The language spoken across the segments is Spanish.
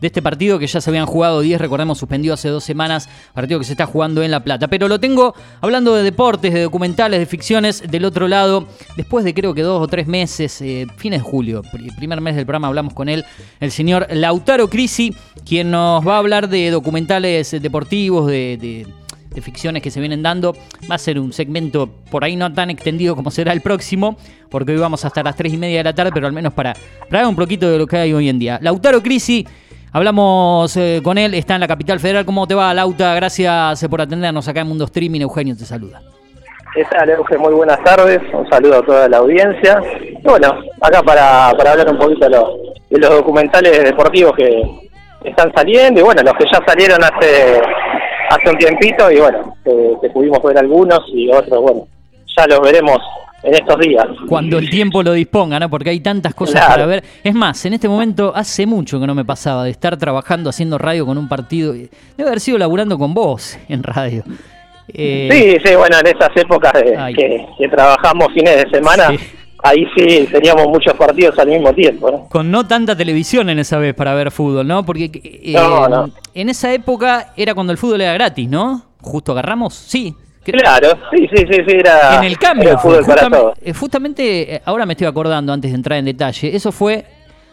de este partido que ya se habían jugado 10, recordemos, suspendido hace dos semanas, partido que se está jugando en La Plata. Pero lo tengo hablando de deportes, de documentales, de ficciones, del otro lado, después de creo que dos o tres meses, eh, fines de julio, primer mes del programa hablamos con él, el señor Lautaro Crisi, quien nos va a hablar de documentales deportivos, de de ficciones que se vienen dando. Va a ser un segmento por ahí no tan extendido como será el próximo, porque hoy vamos hasta las 3 y media de la tarde, pero al menos para, para un poquito de lo que hay hoy en día. Lautaro Crisi, hablamos eh, con él, está en la capital federal. ¿Cómo te va, Lauta? Gracias por atendernos acá en Mundo Streaming. Eugenio te saluda. ¿Qué tal, Eugenio? Muy buenas tardes. Un saludo a toda la audiencia. bueno, acá para, para hablar un poquito de los, de los documentales deportivos que están saliendo y bueno, los que ya salieron hace hace un tiempito y bueno, que, pudimos ver algunos y otros, bueno, ya los veremos en estos días. Cuando el tiempo lo disponga, ¿no? Porque hay tantas cosas para ver. Es más, en este momento hace mucho que no me pasaba de estar trabajando haciendo radio con un partido. Debe haber sido laburando con vos en radio. Eh, sí, sí, bueno, en esas épocas que, trabajamos fines de semana, ahí sí teníamos muchos partidos al mismo tiempo. ¿no? Con no tanta televisión en esa vez para ver fútbol, ¿no? Porque eh, en esa época era cuando el fútbol era gratis, ¿no? Justo agarramos, sí. Claro, sí, sí, sí, era. En el cambio, el fútbol para eh, justamente, eh, ahora me estoy acordando antes de entrar en detalle, eso fue.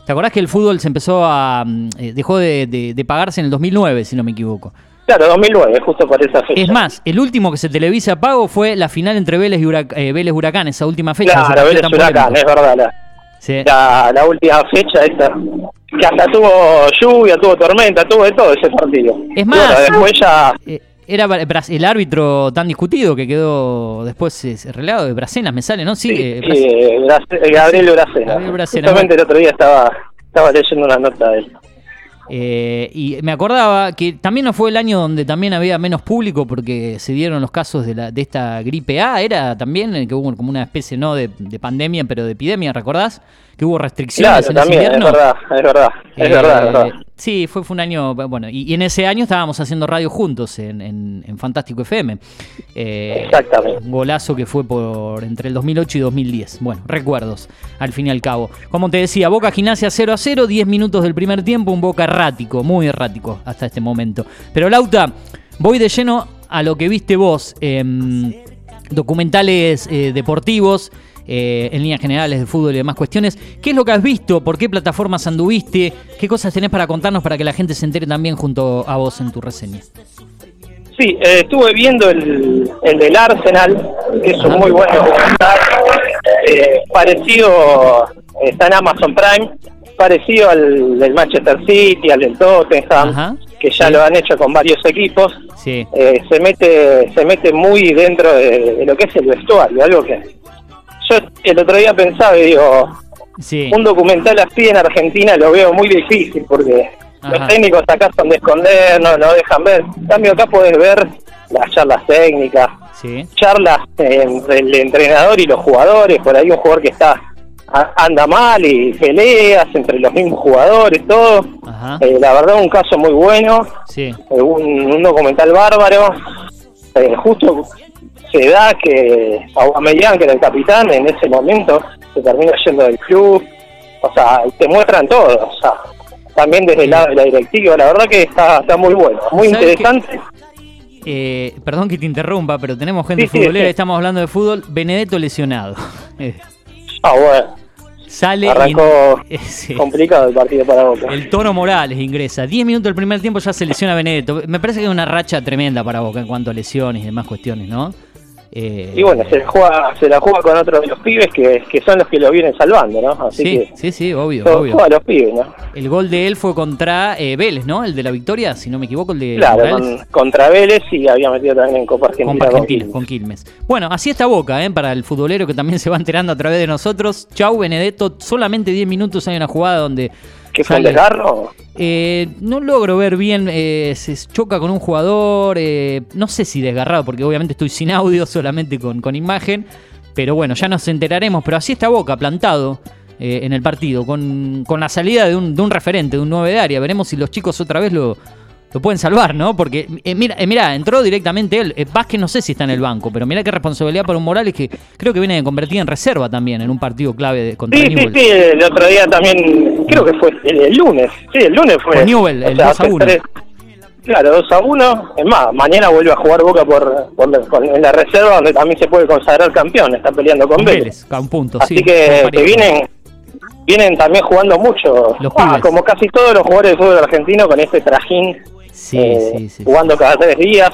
¿Te acordás que el fútbol se empezó a. Mm, dejó de pagarse en el 2009, si no me equivoco? Claro, 2009, justo por esa fecha. Es más, el último que se televisa a pago fue la final entre Vélez y eh, Vélez Huracán, esa última fecha. Claro, Vélez Huracán, es verdad. La, la, última fecha esta, que hasta tuvo lluvia, tuvo tormenta, tuvo de todo ese partido. Es más, después ya... Eh, era el árbitro tan discutido que quedó después eh, relado de Bracenas, me sale, ¿no? Sí, sí, Gabriel Bracena. Gabriel Bracena. Justamente el otro día estaba, estaba leyendo una nota de él. Eh, y me acordaba que también no fue el año donde también había menos público porque se dieron los casos de, la, de esta gripe A, era también que hubo como una especie no de, de pandemia, pero de epidemia, ¿recordás? Que hubo restricciones en también, Es verdad, es verdad, es verdad, eh, Sí, fue, fue un año, bueno, y, en ese año estábamos haciendo radio juntos en, en, Fantástico FM. Eh, Exactamente. Un golazo que fue por entre el 2008 y 2010. Bueno, recuerdos, al fin y al cabo. Como te decía, Boca Gimnasia 0 a 0, 10 minutos del primer tiempo, un Boca errático, muy errático hasta este momento. Pero Lauta, voy de lleno a lo que viste vos, documentales eh, deportivos. Eh, en líneas generales de fútbol y demás cuestiones. ¿Qué es lo que has visto? ¿Por qué plataformas anduviste? ¿Qué cosas tenés para contarnos para que la gente se entere también junto a vos en tu reseña? Sí, eh, estuve viendo el, el, del Arsenal, que es un muy buen documental, eh, parecido, está en Amazon Prime, parecido al del Manchester City, al del Tottenham, que ya lo han hecho con varios equipos. se mete se mete muy dentro de, lo que es el vestuario, algo que yo el otro día pensaba y digo, un documental así en Argentina lo veo muy difícil porque los técnicos acá son de esconder, no, no dejan ver. En cambio acá puedes ver las charlas técnicas, charlas entre el entrenador y los jugadores, por ahí un jugador que está anda mal y peleas entre los mismos jugadores, todo. Eh, la verdad un caso muy bueno, eh, un, documental bárbaro. Eh, justo se da que Aubameyang, que era el capitán, en ese momento se termina yendo del club. O sea, te muestran todo. O sea, también desde el lado de la directiva. La verdad que está, está muy bueno, muy interesante. Eh, perdón que te interrumpa, pero tenemos gente futbolera, estamos hablando de fútbol. Benedetto lesionado. ah, bueno. Sale Arrancó complicado el partido para Boca. El Tono Morales ingresa. 10 minutos del primer tiempo ya se lesiona Benedetto. Me parece que es una racha tremenda para Boca en cuanto a lesiones y demás cuestiones, ¿no? Eh, y bueno, se la, juega, se la juega con otros de los pibes que, son los que lo vienen salvando, ¿no? Así sí, que, sí, sí, obvio, obvio. los pibes, ¿no? El gol de él fue contra eh, Vélez, ¿no? El de la victoria, si no me equivoco, el de Claro, contra Vélez y había metido también en Copa Argentina, con, Quilmes. Bueno, así está Boca, ¿eh? Para el futbolero que también se va enterando a través de nosotros. Chau, Benedetto, solamente 10 minutos hay una jugada donde ¿Qué fue el desgarro? Eh, no logro ver bien, eh, se choca con un jugador, eh, no sé si desgarrado, porque obviamente estoy sin audio, solamente con, con imagen, pero bueno, ya nos enteraremos, pero así está Boca, plantado en el partido, con, la salida de un, de un, referente, de un 9 de área, veremos si los chicos otra vez lo, lo pueden salvar, ¿no? Porque, eh, mira, eh, mira, entró directamente él. Eh, Vázquez no sé si está en el banco, pero mira qué responsabilidad para un Morales que creo que viene convertido en reserva también en un partido clave de, contra Sí, sí, Newell. sí, el otro día también, creo que fue el, el lunes, sí, el lunes fue. Con Newell, el 2 a hace 1. tres- Claro, 2 a 1. Es más, mañana vuelve a jugar Boca por, en la reserva, donde también se puede consagrar campeón. Está peleando con Con Vélez. Vélez, a un punto, Así sí. que, vienen vienen también jugando mucho. Los Ah, como casi todos los jugadores de fútbol argentino con este trajín, Sí, eh, sí, sí. jugando cada tres días,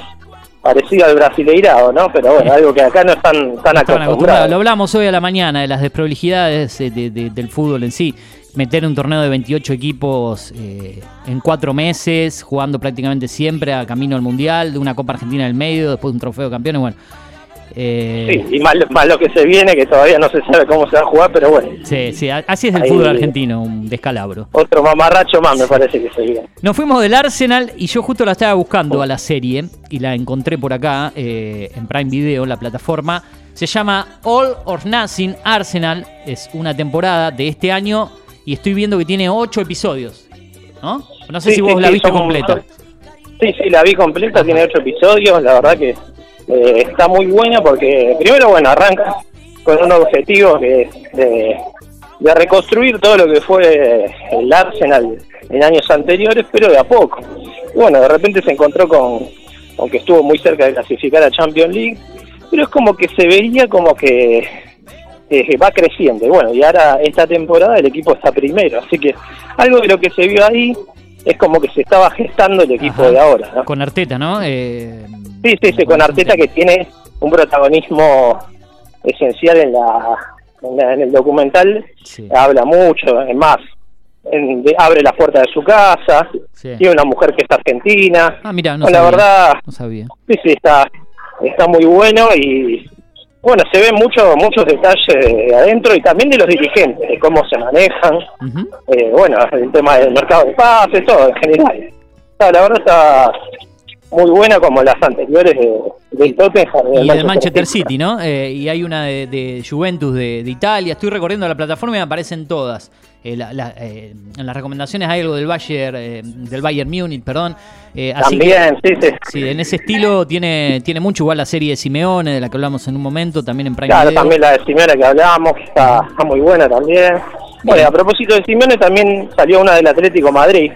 parecido al brasileirado, ¿no? Pero bueno, algo que acá no están tan acostumbrados. Lo hablamos hoy a la mañana de las desprolijidades eh, de- de- del fútbol en sí. Meter un torneo de 28 equipos eh, en cuatro meses, jugando prácticamente siempre a camino al mundial, de una Copa Argentina en el medio, después un trofeo de campeones. Bueno, eh, Sí, y más, más lo que se viene, que todavía no se sabe cómo se va a jugar, pero bueno, sí, sí, así es el Ahí- fútbol argentino, un descalabro. otro mamarracho más me parece que se viene. Nos fuimos del Arsenal y yo justo la estaba buscando a la serie y la encontré por acá eh, en Prime Video, la plataforma. Se llama All or Nothing Arsenal. Es una temporada de este año y estoy viendo que tiene ocho episodios. ¿No? No sé Sí, si vos sí, la viste completa. Sí, sí, la vi completa, tiene ocho episodios, la verdad que eh, está muy buena porque primero, bueno, arranca con un objetivo que es de, de reconstruir todo lo que fue el Arsenal en años anteriores, pero de a poco. Y bueno, de repente se encontró con, con que estuvo muy cerca de clasificar a Champions League, pero es como que se veía como que eh, va creciendo. Bueno, y ahora esta temporada el equipo está primero, así que algo de lo que se vio ahí es como que se estaba gestando el equipo Ajá. de ahora. ¿no? Con Arteta, ¿no? Eh, Sí, sí, sí, con Arteta que tiene un protagonismo esencial en la, en, la- en el documental, Sí. habla mucho, es más, en- de- abre la puerta de su casa, Sí. tiene una mujer que es argentina, Ah, mira, no Bueno, la sabía. verdad, No sabía. sí, sí, está, está muy bueno y bueno, se ven mucho, muchos detalles de adentro y también de los dirigentes, de cómo se manejan, eh, bueno, el tema del mercado de pases, todo en general. Está, la verdad está muy buena como las anteriores de, del Tottenham Y del Manchester City, ¿no? Eh, y hay una de, de Juventus de, de Italia. Estoy recorriendo la plataforma y me aparecen todas. Eh, la- la- eh, en las recomendaciones hay algo del Bayern, eh, del Bayern Munich, perdón. Eh, que- También, sí, sí. Sí, en ese estilo tiene, tiene mucho igual la serie de Simeone, de la que hablamos en un momento, también en Prime Claro, Video. también la de Simeone que hablábamos, está, está muy buena también. Bueno, a propósito de Simeone también salió una del Atlético Madrid.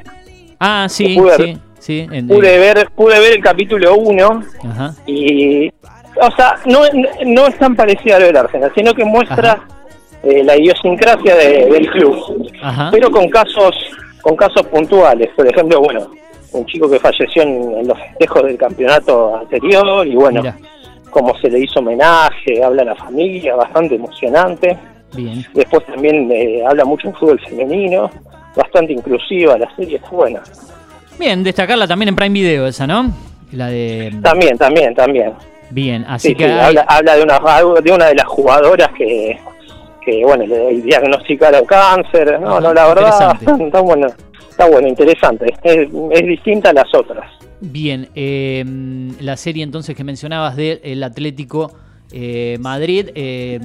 Ah, sí, sí, sí. en- Pude ver, pude ver el capítulo 1 Ajá. y o sea no no es tan parecida a lo del Arsenal sino que muestra eh, la idiosincrasia de- del club Ajá. pero con casos con casos puntuales por ejemplo bueno un chico que falleció en, en los festejos del campeonato anterior y bueno Mira. cómo se le hizo homenaje habla a la familia bastante emocionante Bien. después también eh, habla mucho de fútbol femenino bastante inclusiva la serie está buena Bien, destacarla también en Prime Video esa, ¿no? La de... también también también Bien, así Sí, que... sí, hay- habla, habla de una de una de las jugadoras que, que bueno, le diagnosticaron cáncer. No, no, la verdad, está bueno, está bueno, interesante. Es, es distinta a las otras. Bien, eh, la serie entonces que mencionabas del Atlético eh, Madrid, eh,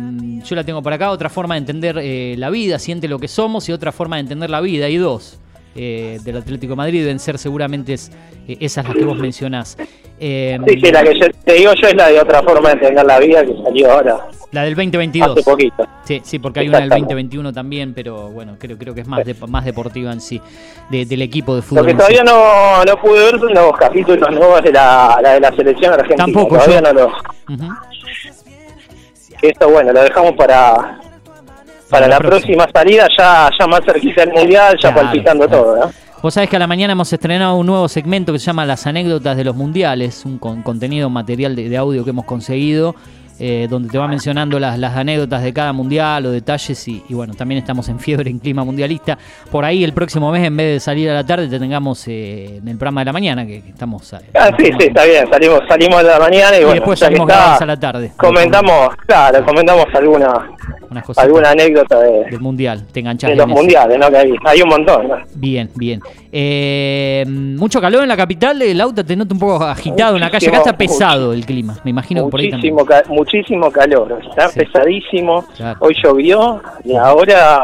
yo la tengo por acá, otra forma de entender eh, la vida, siente lo que somos y otra forma de entender la vida, hay dos eh, del Atlético Madrid, deben ser seguramente es- eh, esas las que vos mencionás. Eh, Sí, sí, la que yo, te digo yo es la de otra forma de entender la vida que salió ahora, la del 2022. hace poquito. Sí, sí, porque hay una del Exactamente. 2021 también, pero bueno, creo, creo que es más, de- más deportiva en sí, de- del equipo de Lo fútbol. que en todavía no, no pude ver son los capítulos nuevos de la, la de la selección argentina. Tampoco, todavía yo. no los... Que Esto, bueno, lo dejamos para... Para la la próxima. próxima salida, ya, ya más cerquita del mundial, ya Claro, palpitando claro. todo, ¿no? Vos sabés que a la mañana hemos estrenado un nuevo segmento que se llama Las anécdotas de los mundiales, un con- contenido material de, de audio que hemos conseguido, eh, donde te va mencionando las, las anécdotas de cada mundial o detalles y, y bueno, también estamos en fiebre en clima mundialista. Por ahí el próximo mes, en vez de salir a la tarde, te tengamos eh, en el programa de la mañana, que, que estamos... eh, Ah, sí, sí, está bien. Salimos, salimos de la mañana y, Y bueno, después salimos grabados a la tarde. Comentamos, claro, comentamos alguna alguna anécdota de, del mundial, te enganchás de los mundiales, ¿no? Que hay, hay un montón, ¿no? Bien, bien. Eh, mucho calor en la capital, el auto te nota un poco agitado en la calle. Acá está Muchísimo, pesado el clima, me imagino que por ahí también. Muchísimo, ca- muchísimo calor, está Sí. pesadísimo. Claro. Hoy llovió y ahora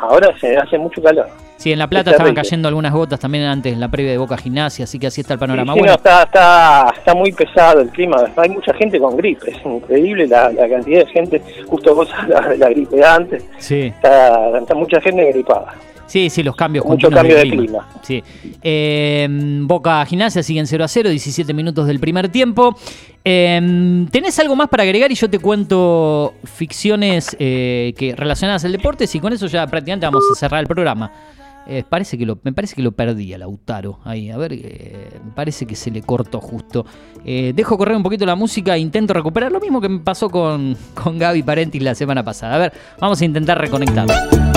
ahora se hace mucho calor. Sí, en La Plata estaban cayendo algunas gotas también antes en la previa de Boca Gimnasia, así que así está el panorama. bueno. está, está, está muy pesado el clima, hay mucha gente con gripe, es increíble la, cantidad de gente, justo vos la, la gripe de antes, sí. está, está mucha gente gripada. Sí, sí, los cambios Mucho cambio de clima. Sí. Eh, Boca Gimnasia siguen 0 a 0, 17 minutos del primer tiempo. Eh, ¿Tenés algo más para agregar y yo te cuento ficciones eh, que relacionadas al deporte? Y con eso ya prácticamente vamos a cerrar el programa. parece que lo, me parece que lo perdí a Lautaro ahí. A ver, me parece que se le cortó justo. dejo correr un poquito la música e intento recuperar lo mismo que me pasó con, con Gaby Parentis la semana pasada. A ver, vamos a intentar reconectar.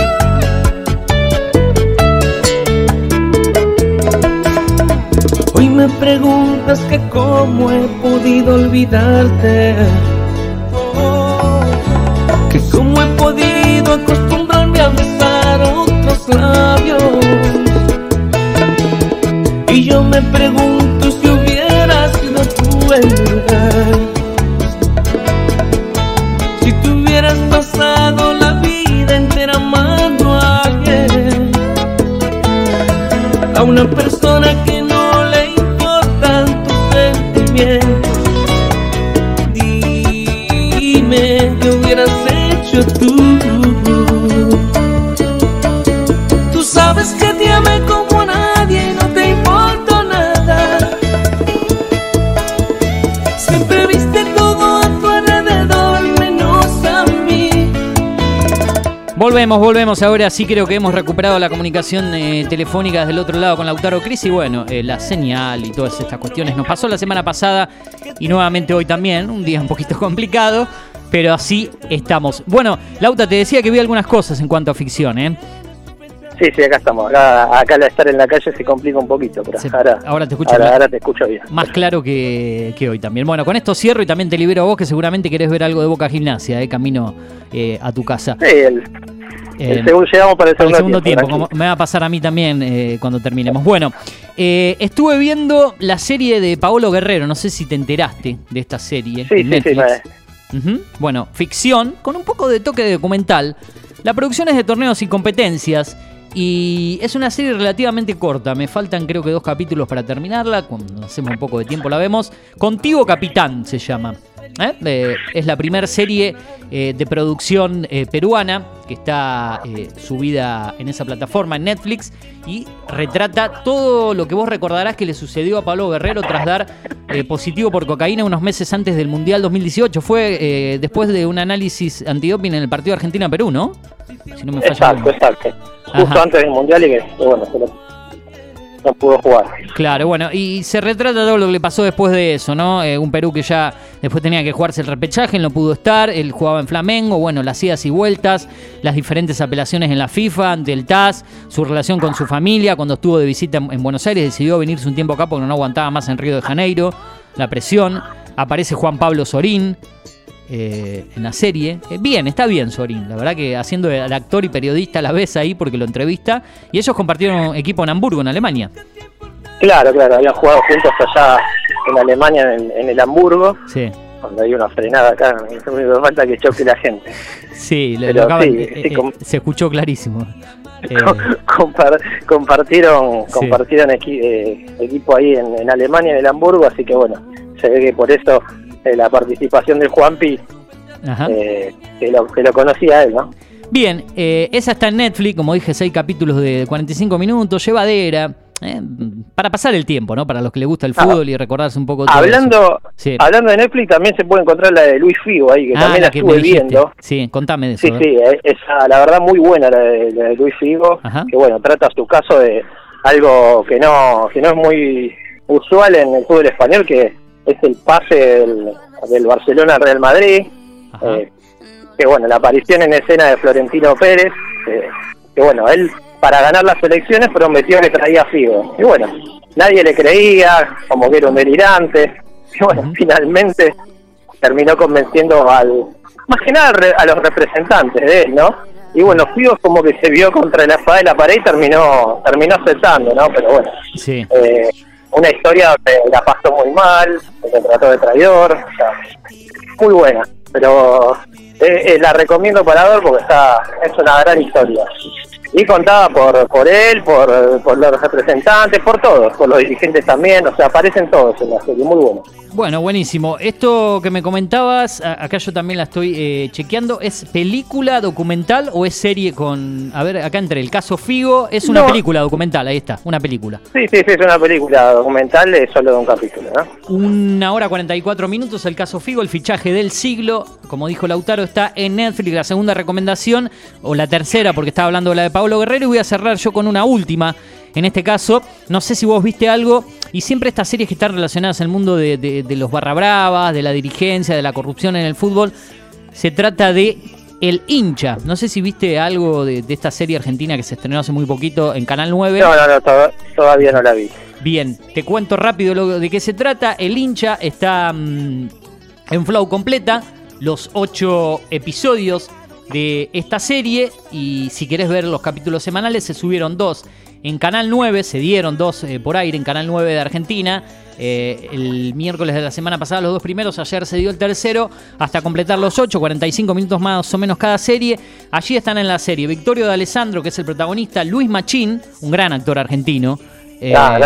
Hoy me preguntas que cómo he podido olvidarte. Que cómo he podido acostumbrarme a besar otros labios. Y yo me pregunto si hubieras sido tú el lugar. Si tú hubieras pasado la vida entera amando a alguien. A una persona Volvemos, volvemos. Ahora sí creo que hemos recuperado la comunicación eh, telefónica desde el otro lado con Lautaro Cris y bueno, eh, la señal y todas estas cuestiones. Nos pasó la semana pasada y nuevamente hoy también, un día un poquito complicado, pero así estamos. Bueno, Lauta, te decía que vi algunas cosas en cuanto a ficción, ¿eh? Sí, sí, acá estamos. Acá, acá al estar en la calle se complica un poquito, pero ahora, te escucho ahora, te escucho bien. Más claro que, hoy también. Bueno, con esto cierro y también te libero a vos que seguramente querés ver algo de Boca Gimnasia, ¿eh? camino eh, a tu casa. Sí, el, eh, llegamos para el segundo, tiempo. me va a pasar a mí también eh, cuando terminemos. Bueno, eh, estuve viendo la serie de Paolo Guerrero, no sé si te enteraste de esta serie. Sí, sí, sí, Bueno, ficción con un poco de toque de documental. La producción es de torneos y competencias. Y es una serie relativamente corta, me faltan creo que dos capítulos para terminarla, cuando hacemos un poco de tiempo la vemos. Contigo Capitán se llama. ¿Eh? es la primera serie eh, de producción eh, peruana que está subida en esa plataforma, en Netflix, y retrata todo lo que vos recordarás que le sucedió a Pablo Guerrero tras dar positivo por cocaína unos meses antes del Mundial 2018. Fue después de un análisis antidoping en el partido Argentina-Perú, ¿no? Si no me exacto, exacto. Justo antes del Mundial y que, bueno, no pudo jugar. Claro, bueno, y se retrata todo lo que le pasó después de eso, ¿no? Eh, un Perú que ya después tenía que jugarse el repechaje, no pudo estar, él jugaba en Flamengo, bueno, las idas y vueltas, las diferentes apelaciones en la FIFA, ante el TAS, su relación con su familia, cuando estuvo de visita en, Buenos Aires, decidió venirse un tiempo acá porque no aguantaba más en Río de Janeiro, la presión, aparece Juan Pablo Sorín, eh, en la serie. Eh, bien, está bien Sorín, la verdad que haciendo el actor y periodista a la vez ahí porque lo entrevista. Y ellos compartieron equipo en Hamburgo, en Alemania. Claro, claro, habían jugado juntos allá en Alemania, en, el Hamburgo. Sí. Cuando hay una frenada acá, no falta que choque la gente. Sí, eh, se escuchó clarísimo. compartieron compartieron equipo ahí en, en Alemania, en el Hamburgo, así que bueno, se ve que por eso la participación del Juanpi, eh, que, lo, que lo conocía él, ¿no? Bien, eh, esa está en Netflix, como dije, seis capítulos de 45 minutos, llevadera. Eh, para pasar el tiempo, ¿no? Para los que les gusta el ah. fútbol y recordarse un poco todo hablando, Hablando de Netflix, también se puede encontrar la de Luis Figo ahí, que ah, también la, estuve viendo. Sí, contame de eso. Sí, sí, esa, la verdad muy buena la de, Luis Figo, que bueno, trata su caso de algo que no, que no es muy usual en el fútbol español, que es el pase del, Barcelona al Real Madrid, eh, que bueno, la aparición en escena de Florentino Pérez, eh, que bueno, él para ganar las elecciones prometió que traía Figo. Y bueno, nadie le creía, como que era un delirante, y bueno, finalmente terminó convenciendo al, más que nada a los representantes de él, ¿no? Y bueno, Figo como que se vio contra la espada de la pared y terminó, terminó aceptando, ¿no? Pero bueno, sí. Eh, una historia donde la pasó muy mal, se trató de traidor, muy buena, pero eh, eh, la recomiendo para ver porque está es una gran historia. Y contada por por él, por, por los representantes, por todos, por los dirigentes también, o sea, aparecen todos en la serie, muy bueno. Bueno, buenísimo. Esto que me comentabas, acá yo también la estoy eh, chequeando, ¿es película documental o es serie con... A ver, acá entre el caso Figo, es una No. película documental, ahí está, una película. Sí, sí, sí, es una película documental de solo de un capítulo, ¿no? Una hora 44 minutos, el caso Figo, el fichaje del siglo. Como dijo Lautaro, está en Netflix. La segunda recomendación, o la tercera, porque estaba hablando de la de Pablo Guerrero. Y voy a cerrar yo con una última. En este caso, no sé si vos viste algo. Y siempre estas series que están relacionadas al mundo de, de- de los barra bravas, de la dirigencia, de la corrupción en el fútbol. Se trata de El hincha. No sé si viste algo de, de esta serie argentina que se estrenó hace muy poquito en Canal 9. No, no, no, to- todavía no la vi. Bien, te cuento rápido lo de qué se trata. El hincha está mm, en flow completa, los ocho episodios de esta serie y si querés ver los capítulos semanales se subieron dos en Canal 9, se dieron dos eh, por aire en Canal 9 de Argentina. Eh, el miércoles de la semana pasada los dos primeros, ayer se dio el tercero, hasta completar los ocho, 45 minutos más o menos cada serie. Allí están en la serie Victorio de Alessandro, que es el protagonista, Luis Machín, un gran actor argentino. Eh, Ah,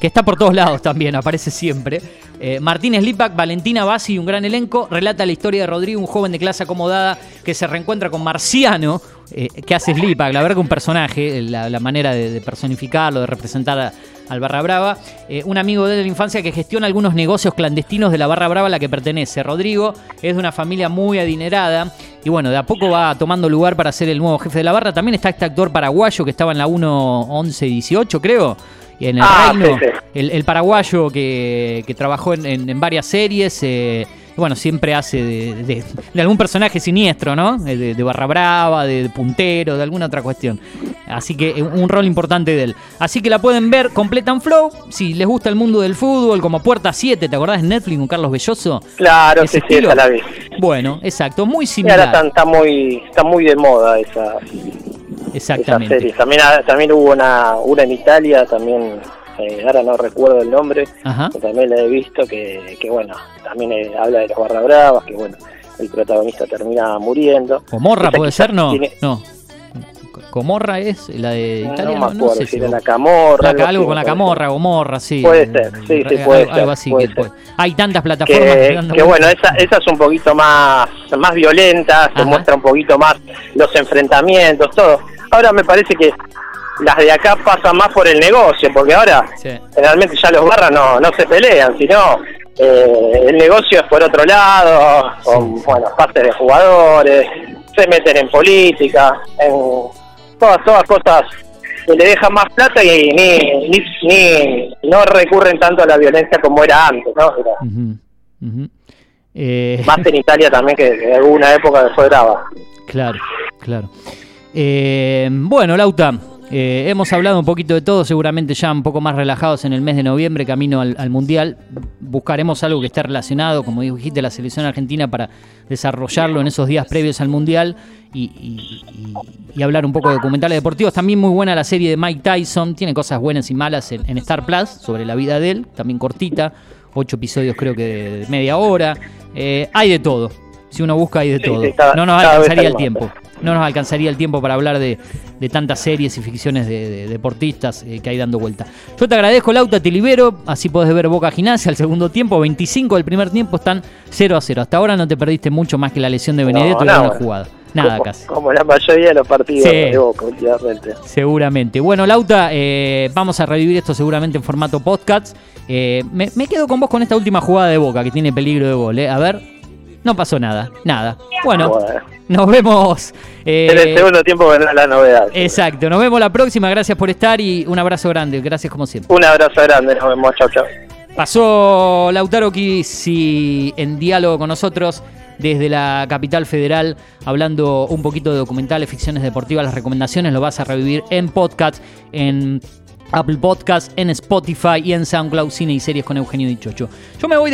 que está por todos lados también, aparece siempre. Eh, Martínez Lipak, Valentina Bassi, un gran elenco, relata la historia de Rodrigo, un joven de clase acomodada que se reencuentra con Marciano, eh, que hace Lipak, la verdad que un personaje, la, la manera de, de personificarlo, de representar a- al Barra Brava, un amigo de la infancia que gestiona algunos negocios clandestinos de la Barra Brava a la que pertenece. Rodrigo es de una familia muy adinerada y bueno, de a poco va tomando lugar para ser el nuevo jefe de la barra. También está este actor paraguayo que estaba en la 1-11-18, creo. Y en el Ah, reino, sí, sí. El, el paraguayo que, que trabajó en, en- en varias series. eh, bueno, siempre hace de, de- de algún personaje siniestro, ¿no? Eh, De, de barra brava, de, puntero, de alguna otra cuestión. Así que eh, un rol importante de él. Así que la pueden ver completa en Flow. Si les gusta el mundo del fútbol, como Puerta 7, ¿te acordás de Netflix con Carlos Belloso? Claro, ¿Ese sí, sí, esa la vi. Bueno, exacto, muy Y ahora está, similar. está muy está muy de moda esa, Exactamente. También, ha- también hubo una, una en Italia, también, eh, ahora no recuerdo el nombre, Ajá. que también la he visto, que, que bueno, también eh, habla de los barra bravas, que bueno, el protagonista termina muriendo. Comorra Esa puede ser, no. tiene- No. Comorra es la de Italia. no me acuerdo sé si era vos- la camorra. Algo así, con la camorra, Gomorra, sí. Puede ser, sí, sí, Algo- puede algo, ser, así puede que ser. puede- Hay tantas plataformas que, bueno, esa, esa es un poquito más, más violenta, se muestra un poquito más los enfrentamientos, todo. Ahora me parece que las de acá pasan más por el negocio, porque ahora Sí. generalmente ya los barras no, no se pelean, sino eh, el negocio es por otro lado, con bueno, pases de jugadores, se meten en política, en todas, todas cosas que le dejan más plata y ni, ni, ni- no recurren tanto a la violencia como era antes, ¿no? Era Ujú, ujú. Eh, más en Italia también que en alguna época fue brava. Claro, claro. Eh, bueno, Lauta, eh, hemos hablado un poquito de todo, seguramente ya un poco más relajados en el mes de noviembre, camino al, al Mundial. Buscaremos algo que esté relacionado, como dijiste, la selección argentina para desarrollarlo en esos días previos al Mundial y, y- y- y hablar un poco de documentales deportivos. También muy buena la serie de Mike Tyson, tiene cosas buenas y malas en, en Star Plus sobre la vida de él, también cortita, ocho episodios creo que de, de media hora. Eh, hay de todo, si uno busca hay de todo. no nos alcanzaría el tiempo. No nos alcanzaría el tiempo para hablar de, de tantas series y ficciones de, de deportistas eh, que hay dando vuelta. Yo te agradezco, Lauta, te libero. Así podés ver Boca Gimnasia al segundo tiempo. 25 del primer tiempo están 0 a 0. Hasta ahora no te perdiste mucho más que la lesión de Benedetto No, y no, una bueno. jugada. Nada como, casi. Como la mayoría de los partidos Sí. de Boca últimamente. Seguramente. Bueno, Lauta, eh, vamos a revivir esto seguramente en formato podcast. Eh, me, me quedo con vos con esta última jugada de Boca que tiene peligro de gol. eh. A ver, no pasó nada. Nada. Bueno, Bueno, nos vemos. eh, en el segundo tiempo vendrá la novedad. Exacto, nos vemos la próxima, gracias por estar y un abrazo grande, gracias como siempre. Un abrazo grande, nos vemos, chau chau. Pasó Lautaro Kisi en diálogo con nosotros desde la capital federal, hablando un poquito de documentales, ficciones deportivas, las recomendaciones lo vas a revivir en podcast, en Apple Podcast, en Spotify y en SoundCloud Cine y Series con Eugenio Dichocho. Yo me voy despidiendo.